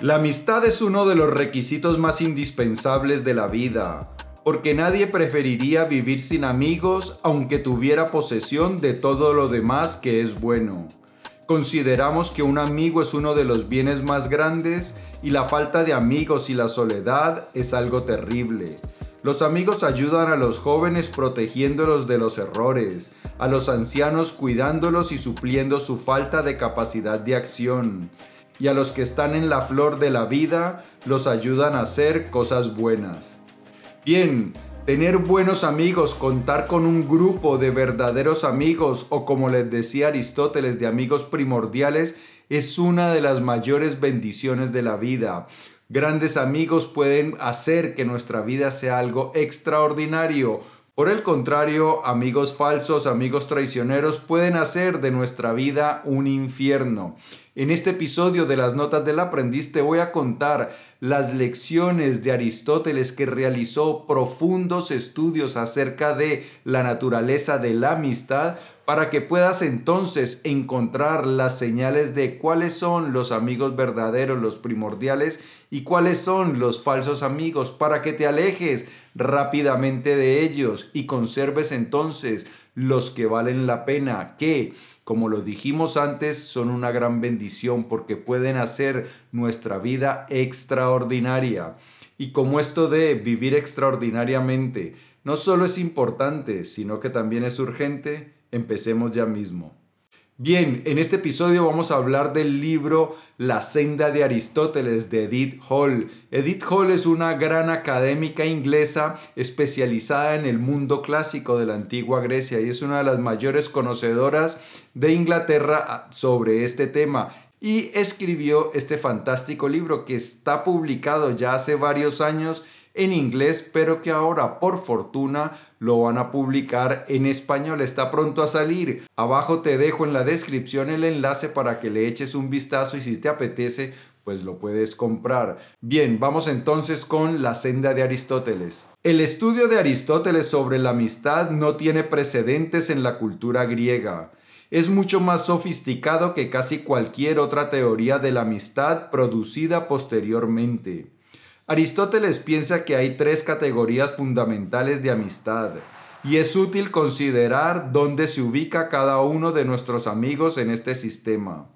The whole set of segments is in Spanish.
La amistad es uno de los requisitos más indispensables de la vida, porque nadie preferiría vivir sin amigos aunque tuviera posesión de todo lo demás que es bueno. Consideramos que un amigo es uno de los bienes más grandes y la falta de amigos y la soledad es algo terrible. Los amigos ayudan a los jóvenes protegiéndolos de los errores, a los ancianos cuidándolos y supliendo su falta de capacidad de acción y a los que están en la flor de la vida los ayudan a hacer cosas buenas. Bien, tener buenos amigos, contar con un grupo de verdaderos amigos o como les decía Aristóteles de amigos primordiales es una de las mayores bendiciones de la vida. Grandes amigos pueden hacer que nuestra vida sea algo extraordinario. Por el contrario, amigos falsos, amigos traicioneros pueden hacer de nuestra vida un infierno. En este episodio de las Notas del Aprendiz te voy a contar las lecciones de Aristóteles que realizó profundos estudios acerca de la naturaleza de la amistad para que puedas entonces encontrar las señales de cuáles son los amigos verdaderos, los primordiales, y cuáles son los falsos amigos, para que te alejes rápidamente de ellos y conserves entonces los que valen la pena, que como lo dijimos antes, son una gran bendición porque pueden hacer nuestra vida extraordinaria. Y como esto de vivir extraordinariamente no solo es importante, sino que también es urgente, empecemos ya mismo. Bien, en este episodio vamos a hablar del libro La senda de Aristóteles de Edith Hall. Edith Hall es una gran académica inglesa especializada en el mundo clásico de la antigua Grecia y es una de las mayores conocedoras de Inglaterra sobre este tema y escribió este fantástico libro que está publicado ya hace varios años en inglés, pero que ahora por fortuna lo van a publicar en español. Está pronto a salir. Abajo te dejo en la descripción el enlace para que le eches un vistazo y si te apetece, pues lo puedes comprar. Bien, vamos entonces con la senda de Aristóteles. El estudio de Aristóteles sobre la amistad no tiene precedentes en la cultura griega. Es mucho más sofisticado que casi cualquier otra teoría de la amistad producida posteriormente. Aristóteles piensa que hay tres categorías fundamentales de amistad y es útil considerar dónde se ubica cada uno de nuestros amigos en este sistema.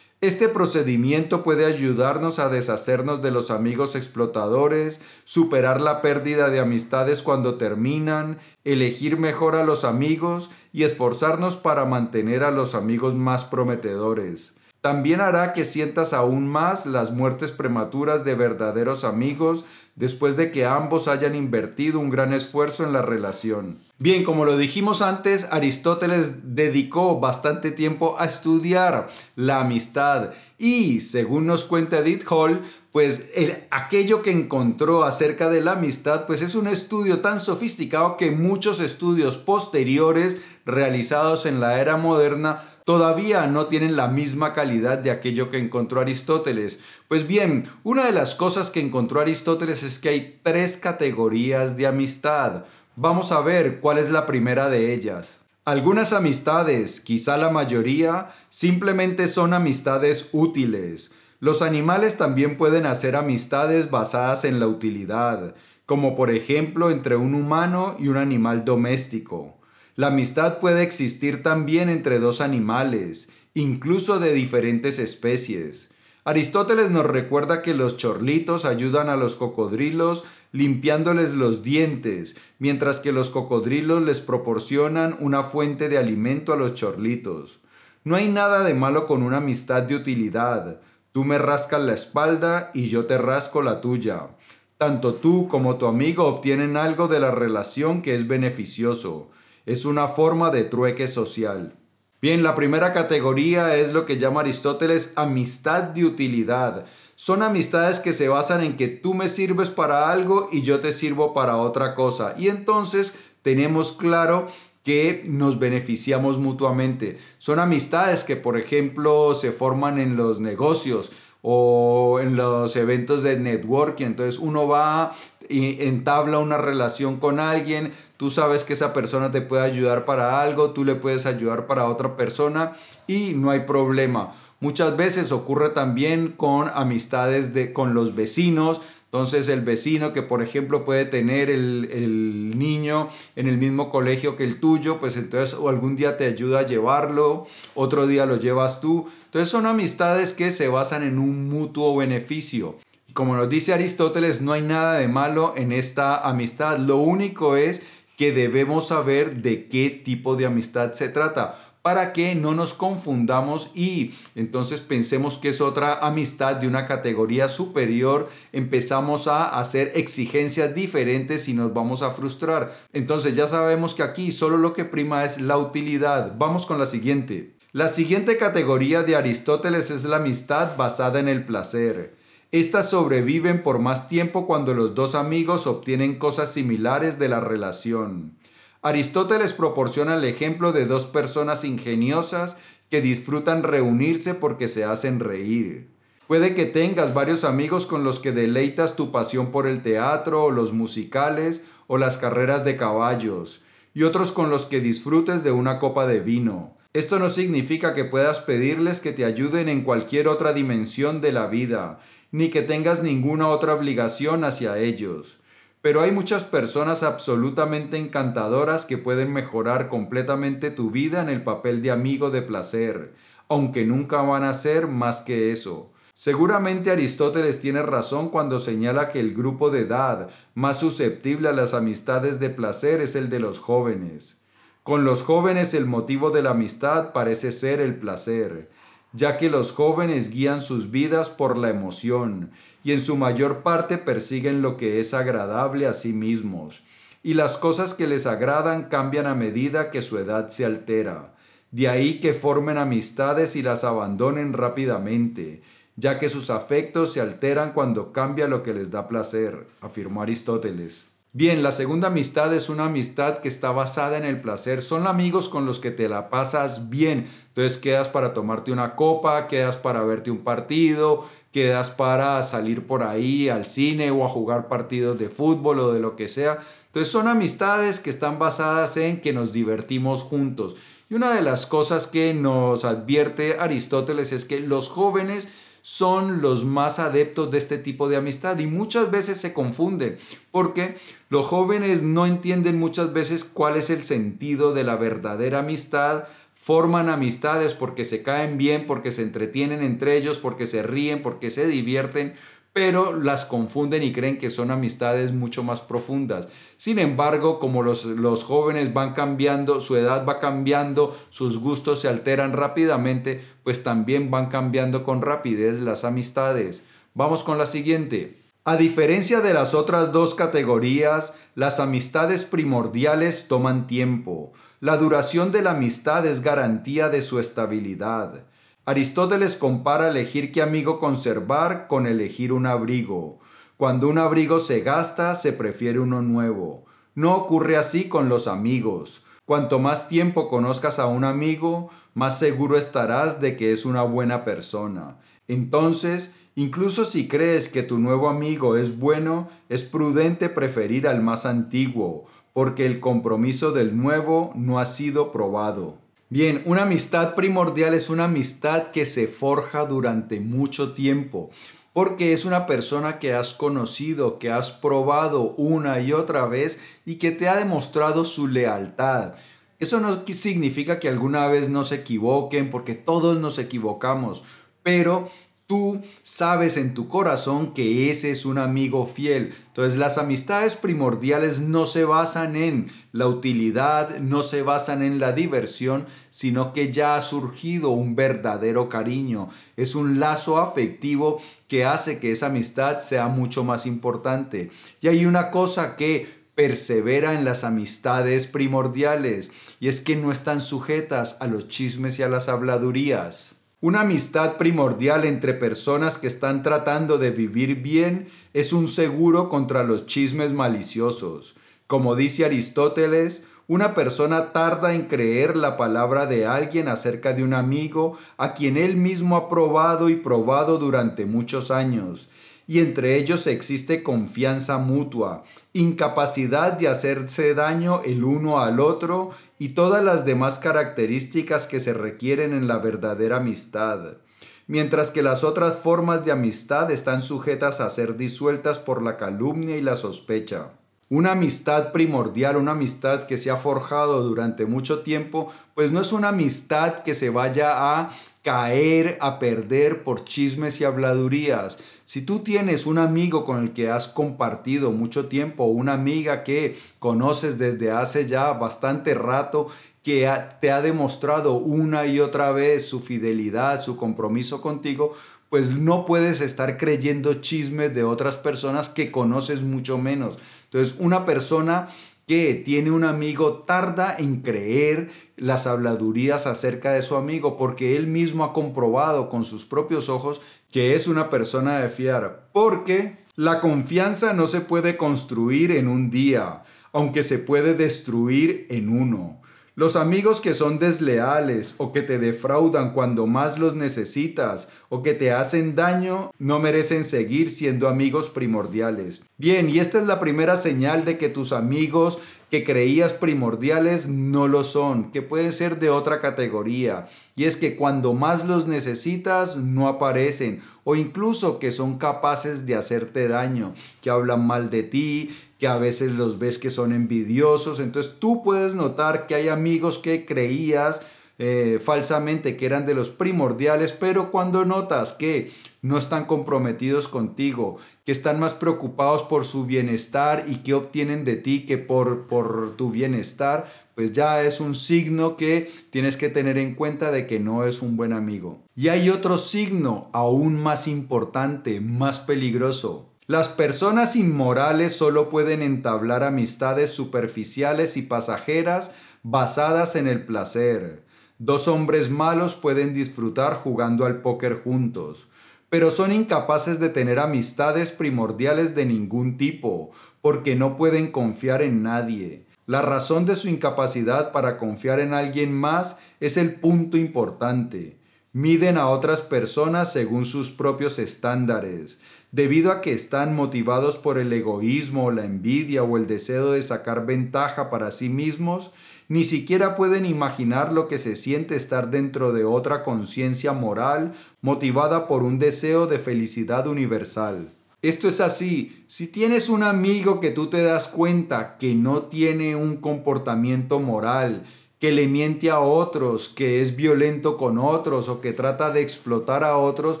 Este procedimiento puede ayudarnos a deshacernos de los amigos explotadores, superar la pérdida de amistades cuando terminan, elegir mejor a los amigos y esforzarnos para mantener a los amigos más prometedores. También hará que sientas aún más las muertes prematuras de verdaderos amigos después de que ambos hayan invertido un gran esfuerzo en la relación. Bien, como lo dijimos antes, Aristóteles dedicó bastante tiempo a estudiar la amistad y, según nos cuenta Edith Hall, pues aquello que encontró acerca de la amistad, pues es un estudio tan sofisticado que muchos estudios posteriores realizados en la era moderna todavía no tienen la misma calidad de aquello que encontró Aristóteles. Pues bien, una de las cosas que encontró Aristóteles es que hay tres categorías de amistad. Vamos a ver cuál es la primera de ellas. Algunas amistades, quizá la mayoría, simplemente son amistades útiles. Los animales también pueden hacer amistades basadas en la utilidad, como por ejemplo entre un humano y un animal doméstico. La amistad puede existir también entre dos animales, incluso de diferentes especies. Aristóteles nos recuerda que los chorlitos ayudan a los cocodrilos limpiándoles los dientes, mientras que los cocodrilos les proporcionan una fuente de alimento a los chorlitos. No hay nada de malo con una amistad de utilidad. Tú me rascas la espalda y yo te rasco la tuya. Tanto tú como tu amigo obtienen algo de la relación que es beneficioso es una forma de trueque social. Bien, la primera categoría es lo que llama Aristóteles amistad de utilidad. Son amistades que se basan en que tú me sirves para algo y yo te sirvo para otra cosa. Y entonces tenemos claro que nos beneficiamos mutuamente. Son amistades que, por ejemplo, se forman en los negocios o en los eventos de networking. Entonces uno va y entabla una relación con alguien, tú sabes que esa persona te puede ayudar para algo, tú le puedes ayudar para otra persona y no hay problema. Muchas veces ocurre también con amistades de, con los vecinos, entonces el vecino que por ejemplo puede tener el, niño en el mismo colegio que el tuyo, pues entonces o algún día te ayuda a llevarlo, otro día lo llevas tú. Entonces son amistades que se basan en un mutuo beneficio. Como nos dice Aristóteles, no hay nada de malo en esta amistad. Lo único es que debemos saber de qué tipo de amistad se trata para que no nos confundamos y entonces pensemos que es otra amistad de una categoría superior, empezamos a hacer exigencias diferentes y nos vamos a frustrar. Entonces ya sabemos que aquí solo lo que prima es la utilidad. Vamos con la siguiente. La siguiente categoría de Aristóteles es la amistad basada en el placer. Estas sobreviven por más tiempo cuando los dos amigos obtienen cosas similares de la relación. Aristóteles proporciona el ejemplo de dos personas ingeniosas que disfrutan reunirse porque se hacen reír. Puede que tengas varios amigos con los que deleitas tu pasión por el teatro o los musicales o las carreras de caballos, y otros con los que disfrutes de una copa de vino. Esto no significa que puedas pedirles que te ayuden en cualquier otra dimensión de la vida, ni que tengas ninguna otra obligación hacia ellos. Pero hay muchas personas absolutamente encantadoras que pueden mejorar completamente tu vida en el papel de amigo de placer, aunque nunca van a ser más que eso. Seguramente Aristóteles tiene razón cuando señala que el grupo de edad más susceptible a las amistades de placer es el de los jóvenes. Con los jóvenes el motivo de la amistad parece ser el placer, ya que los jóvenes guían sus vidas por la emoción y en su mayor parte persiguen lo que es agradable a sí mismos, y las cosas que les agradan cambian a medida que su edad se altera. De ahí que formen amistades y las abandonen rápidamente, ya que sus afectos se alteran cuando cambia lo que les da placer, afirmó Aristóteles. Bien, la segunda amistad es una amistad que está basada en el placer. Son amigos con los que te la pasas bien. Entonces quedas para tomarte una copa, quedas para verte un partido, quedas para salir por ahí al cine o a jugar partidos de fútbol o de lo que sea. Entonces son amistades que están basadas en que nos divertimos juntos. Y una de las cosas que nos advierte Aristóteles es que los jóvenes son los más adeptos de este tipo de amistad y muchas veces se confunden porque los jóvenes no entienden muchas veces cuál es el sentido de la verdadera amistad, forman amistades porque se caen bien, porque se entretienen entre ellos, porque se ríen, porque se divierten, pero las confunden y creen que son amistades mucho más profundas. Sin embargo, como los, los, jóvenes van cambiando, su edad va cambiando, sus gustos se alteran rápidamente, pues también van cambiando con rapidez las amistades. Vamos con la siguiente. A diferencia de las otras dos categorías, las amistades primordiales toman tiempo. La duración de la amistad es garantía de su estabilidad. Aristóteles compara elegir qué amigo conservar con elegir un abrigo. Cuando un abrigo se gasta, se prefiere uno nuevo. No ocurre así con los amigos. Cuanto más tiempo conozcas a un amigo, más seguro estarás de que es una buena persona. Entonces, incluso si crees que tu nuevo amigo es bueno, es prudente preferir al más antiguo, porque el compromiso del nuevo no ha sido probado. Bien, una amistad primordial es una amistad que se forja durante mucho tiempo, porque es una persona que has conocido, que has probado una y otra vez y que te ha demostrado su lealtad. Eso no significa que alguna vez no se equivoquen, porque todos nos equivocamos, pero Tú sabes en tu corazón que ese es un amigo fiel. Entonces las amistades primordiales no se basan en la utilidad, no se basan en la diversión, sino que ya ha surgido un verdadero cariño. Es un lazo afectivo que hace que esa amistad sea mucho más importante. Y hay una cosa que persevera en las amistades primordiales y es que no están sujetas a los chismes y a las habladurías. Una amistad primordial entre personas que están tratando de vivir bien es un seguro contra los chismes maliciosos. Como dice Aristóteles, una persona tarda en creer la palabra de alguien acerca de un amigo a quien él mismo ha probado y probado durante muchos años, y entre ellos existe confianza mutua, incapacidad de hacerse daño el uno al otro y todas las demás características que se requieren en la verdadera amistad. mientras que las otras formas de amistad están sujetas a ser disueltas por la calumnia y la sospecha. Una amistad primordial, una amistad que se ha forjado durante mucho tiempo, pues no es una amistad que se vaya a caer, a perder por chismes y habladurías. Si tú tienes un amigo con el que has compartido mucho tiempo, una amiga que conoces desde hace ya bastante rato, que te ha demostrado una y otra vez su fidelidad, su compromiso contigo, pues no puedes estar creyendo chismes de otras personas que conoces mucho menos. Entonces, una persona que tiene un amigo tarda en creer las habladurías acerca de su amigo porque él mismo ha comprobado con sus propios ojos que es una persona de fiar. Porque la confianza no se puede construir en un día, aunque se puede destruir en uno. Los amigos que son desleales o que te defraudan cuando más los necesitas o que te hacen daño no merecen seguir siendo amigos primordiales. Bien, y esta es la primera señal de que tus amigos que creías primordiales no lo son, que pueden ser de otra categoría. Y es que cuando más los necesitas no aparecen o incluso que son capaces de hacerte daño, que hablan mal de ti, que a veces los ves que son envidiosos. Entonces tú puedes notar que hay amigos que creías eh, falsamente que eran de los primordiales, pero cuando notas que no están comprometidos contigo, que están más preocupados por su bienestar y que obtienen de ti que por, por tu bienestar, pues ya es un signo que tienes que tener en cuenta de que no es un buen amigo. Y hay otro signo aún más importante, más peligroso, las personas inmorales solo pueden entablar amistades superficiales y pasajeras basadas en el placer. Dos hombres malos pueden disfrutar jugando al póker juntos, pero son incapaces de tener amistades primordiales de ningún tipo, porque no pueden confiar en nadie. La razón de su incapacidad para confiar en alguien más es el punto importante. Miden a otras personas según sus propios estándares debido a que están motivados por el egoísmo, la envidia o el deseo de sacar ventaja para sí mismos, ni siquiera pueden imaginar lo que se siente estar dentro de otra conciencia moral motivada por un deseo de felicidad universal. Esto es así, si tienes un amigo que tú te das cuenta que no tiene un comportamiento moral, que le miente a otros, que es violento con otros o que trata de explotar a otros,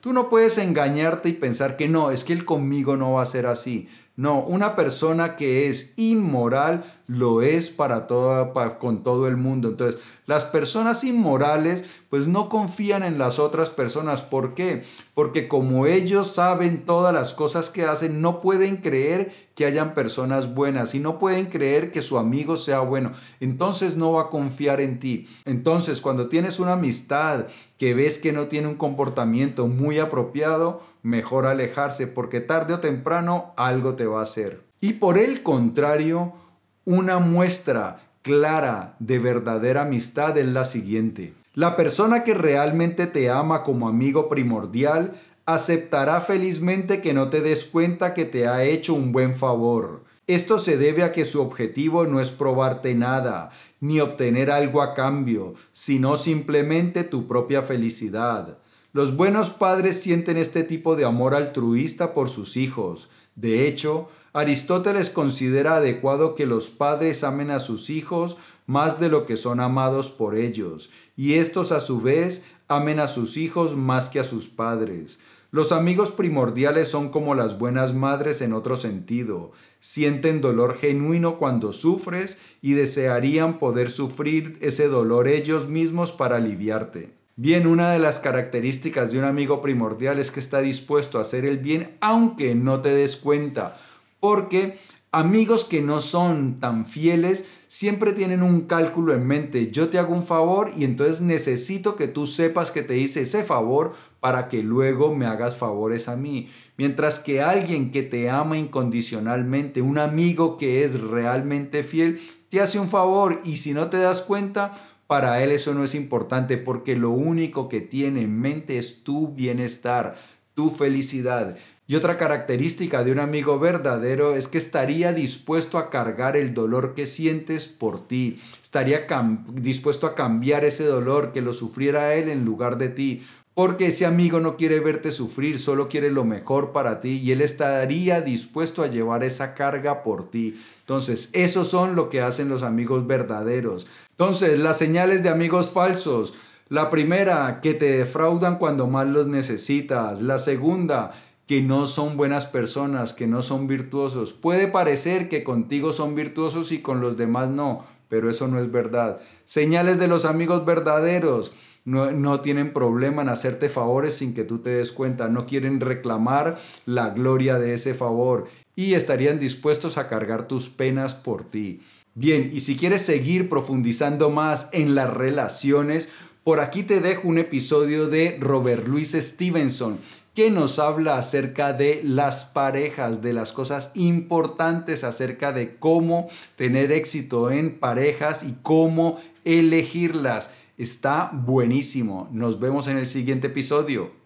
tú no puedes engañarte y pensar que no, es que él conmigo no va a ser así. No, una persona que es inmoral lo es para, con todo el mundo. Entonces, las personas inmorales pues no confían en las otras personas. ¿Por qué? Porque como ellos saben todas las cosas que hacen, no pueden creer que hayan personas buenas y no pueden creer que su amigo sea bueno. Entonces no va a confiar en ti. Entonces, cuando tienes una amistad que ves que no tiene un comportamiento muy apropiado, mejor alejarse porque tarde o temprano algo te va a hacer. Y por el contrario, una muestra clara de verdadera amistad es la siguiente. La persona que realmente te ama como amigo primordial aceptará felizmente que no te des cuenta que te ha hecho un buen favor. Esto se debe a que su objetivo no es probarte nada, ni obtener algo a cambio, sino simplemente tu propia felicidad. Los buenos padres sienten este tipo de amor altruista por sus hijos. De hecho, Aristóteles considera adecuado que los padres amen a sus hijos más de lo que son amados por ellos, y estos a su vez amen a sus hijos más que a sus padres. Los amigos primordiales son como las buenas madres en otro sentido. Sienten dolor genuino cuando sufres y desearían poder sufrir ese dolor ellos mismos para aliviarte. Bien, una de las características de un amigo primordial es que está dispuesto a hacer el bien aunque no te des cuenta, porque amigos que no son tan fieles siempre tienen un cálculo en mente. Yo te hago un favor y entonces necesito que tú sepas que te hice ese favor para que luego me hagas favores a mí. Mientras que alguien que te ama incondicionalmente, un amigo que es realmente fiel, te hace un favor y si no te das cuenta, para él eso no es importante porque lo único que tiene en mente es tu bienestar, tu felicidad. Y otra característica de un amigo verdadero es que estaría dispuesto a cargar el dolor que sientes por ti, estaría dispuesto a cambiar ese dolor que lo sufriera él en lugar de ti, porque ese amigo no quiere verte sufrir, solo quiere lo mejor para ti y él estaría dispuesto a llevar esa carga por ti. Entonces, esos son lo que hacen los amigos verdaderos. Entonces, las señales de amigos falsos. La primera, que te defraudan cuando más los necesitas. La segunda, que no son buenas personas, que no son virtuosos. Puede parecer que contigo son virtuosos y con los demás no, pero eso no es verdad. Señales de los amigos verdaderos no, tienen problema en hacerte favores sin que tú te des cuenta, no quieren reclamar la gloria de ese favor y estarían dispuestos a cargar tus penas por ti. Bien, y si quieres seguir profundizando más en las relaciones, por aquí te dejo un episodio de Robert Louis Stevenson que nos habla acerca de las parejas, de las cosas importantes acerca de cómo tener éxito en parejas y cómo elegirlas. Está buenísimo. Nos vemos en el siguiente episodio.